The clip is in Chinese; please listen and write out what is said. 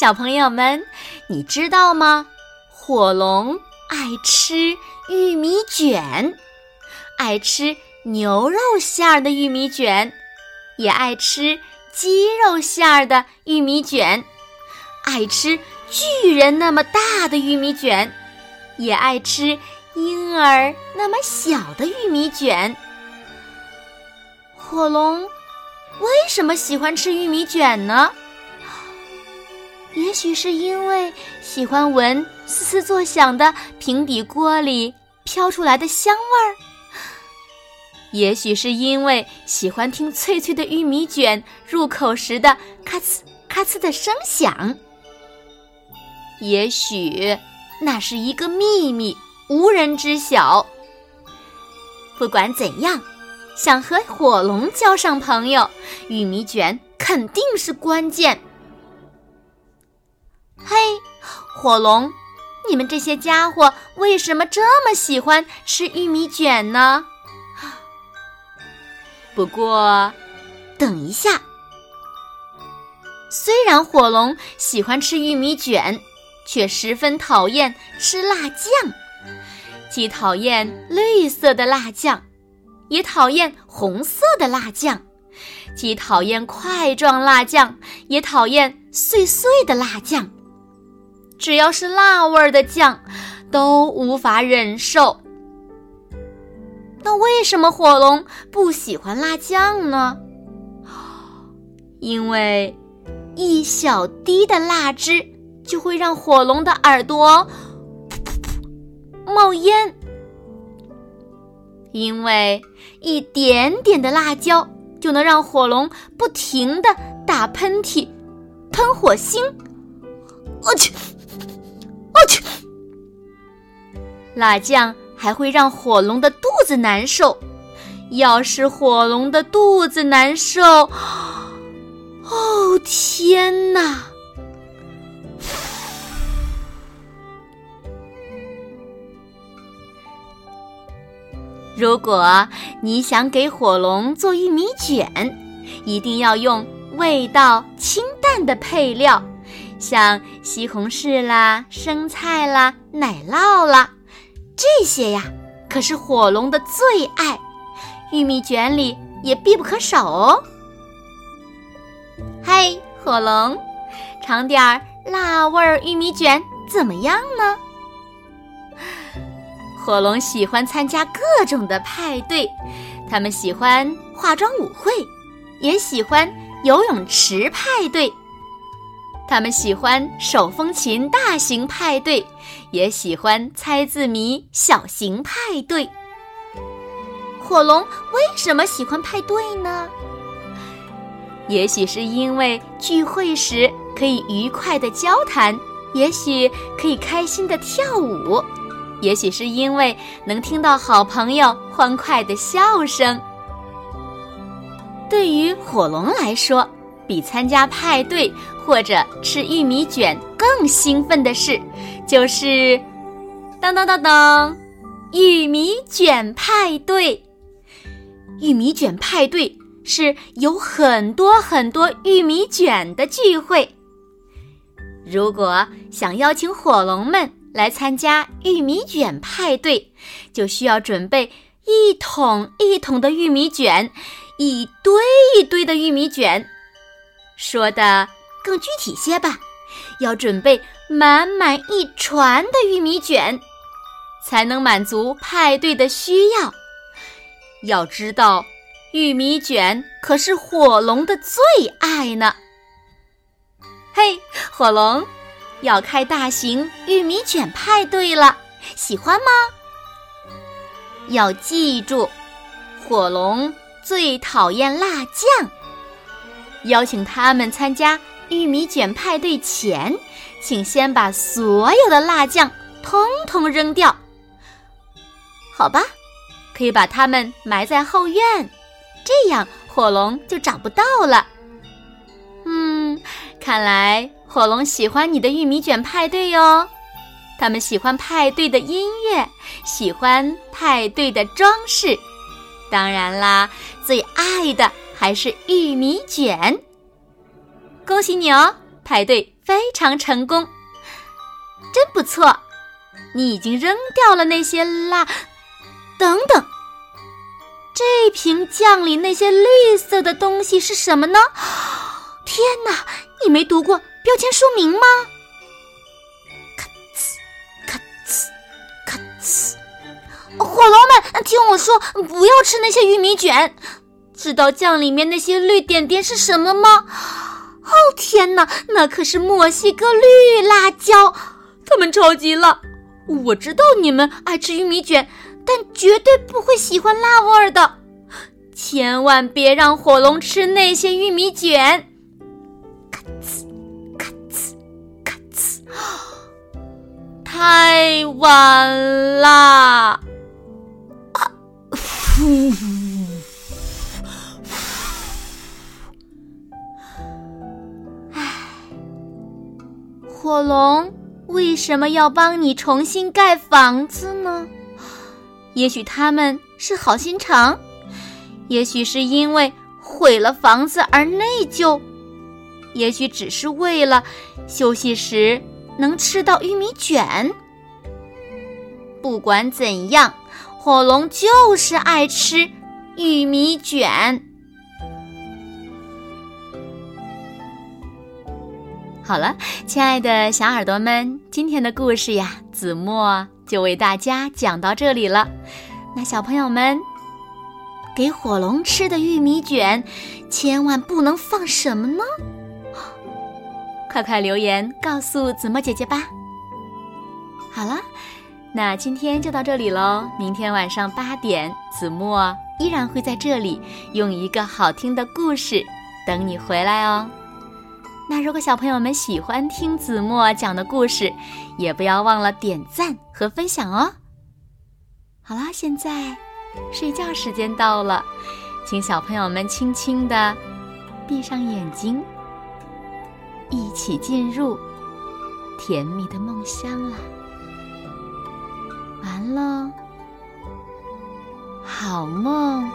小朋友们，你知道吗？火龙爱吃玉米卷，爱吃牛肉馅儿的玉米卷，也爱吃鸡肉馅儿的玉米卷，爱吃巨人那么大的玉米卷，也爱吃婴儿那么小的玉米卷。火龙为什么喜欢吃玉米卷呢？也许是因为喜欢闻嘶嘶作响的平底锅里飘出来的香味儿，也许是因为喜欢听脆脆的玉米卷入口时的咔呲咔呲的声响，也许那是一个秘密，无人知晓。不管怎样，想和火龙交上朋友，玉米卷肯定是关键。嘿，火龙，你们这些家伙为什么这么喜欢吃玉米卷呢？不过，等一下，虽然火龙喜欢吃玉米卷，却十分讨厌吃辣酱，既讨厌绿色的辣酱，也讨厌红色的辣酱，既讨厌块状辣酱，也讨厌碎碎的辣酱。只要是辣味儿的酱，都无法忍受。那为什么火龙不喜欢辣酱呢？因为一小滴的辣汁就会让火龙的耳朵冒烟；因为一点点的辣椒就能让火龙不停的打喷嚏、喷火星。我去！去！辣酱还会让火龙的肚子难受。要是火龙的肚子难受，哦天哪！如果你想给火龙做玉米卷，一定要用味道清淡的配料。像西红柿啦、生菜啦、奶酪啦，这些呀可是火龙的最爱，玉米卷里也必不可少哦。嘿，火龙，尝点儿辣味儿玉米卷怎么样呢？火龙喜欢参加各种的派对，他们喜欢化妆舞会，也喜欢游泳池派对。他们喜欢手风琴大型派对，也喜欢猜字谜小型派对。火龙为什么喜欢派对呢？也许是因为聚会时可以愉快的交谈，也许可以开心的跳舞，也许是因为能听到好朋友欢快的笑声。对于火龙来说，比参加派对或者吃玉米卷更兴奋的事，就是当当当当，玉米卷派对。玉米卷派对是有很多很多玉米卷的聚会。如果想邀请火龙们来参加玉米卷派对，就需要准备一桶一桶的玉米卷，一堆一堆的玉米卷。说的更具体些吧，要准备满满一船的玉米卷，才能满足派对的需要。要知道，玉米卷可是火龙的最爱呢。嘿，火龙，要开大型玉米卷派对了，喜欢吗？要记住，火龙最讨厌辣酱。邀请他们参加玉米卷派对前，请先把所有的辣酱通通扔掉。好吧，可以把它们埋在后院，这样火龙就找不到了。嗯，看来火龙喜欢你的玉米卷派对哟。他们喜欢派对的音乐，喜欢派对的装饰，当然啦，最爱的还是玉米卷。恭喜你哦，排队非常成功，真不错。你已经扔掉了那些辣，等等，这瓶酱里那些绿色的东西是什么呢？天哪，你没读过标签说明吗？火龙们，听我说，不要吃那些玉米卷。知道酱里面那些绿点点是什么吗？哦天哪，那可是墨西哥绿辣椒，他们超级辣。我知道你们爱吃玉米卷，但绝对不会喜欢辣味儿的。千万别让火龙吃那些玉米卷。咔呲，咔呲，咔呲，太晚啦！啊呼，火龙为什么要帮你重新盖房子呢？也许他们是好心肠，也许是因为毁了房子而内疚，也许只是为了休息时能吃到玉米卷。不管怎样。火龙就是爱吃玉米卷。好了，亲爱的小耳朵们，今天的故事呀，子墨就为大家讲到这里了。那小朋友们，给火龙吃的玉米卷，千万不能放什么呢？快快留言告诉子墨姐姐吧。好了。那今天就到这里喽，明天晚上八点，子墨依然会在这里用一个好听的故事等你回来哦。那如果小朋友们喜欢听子墨讲的故事，也不要忘了点赞和分享哦。好啦，现在睡觉时间到了，请小朋友们轻轻的闭上眼睛，一起进入甜蜜的梦乡啦。完喽，好梦。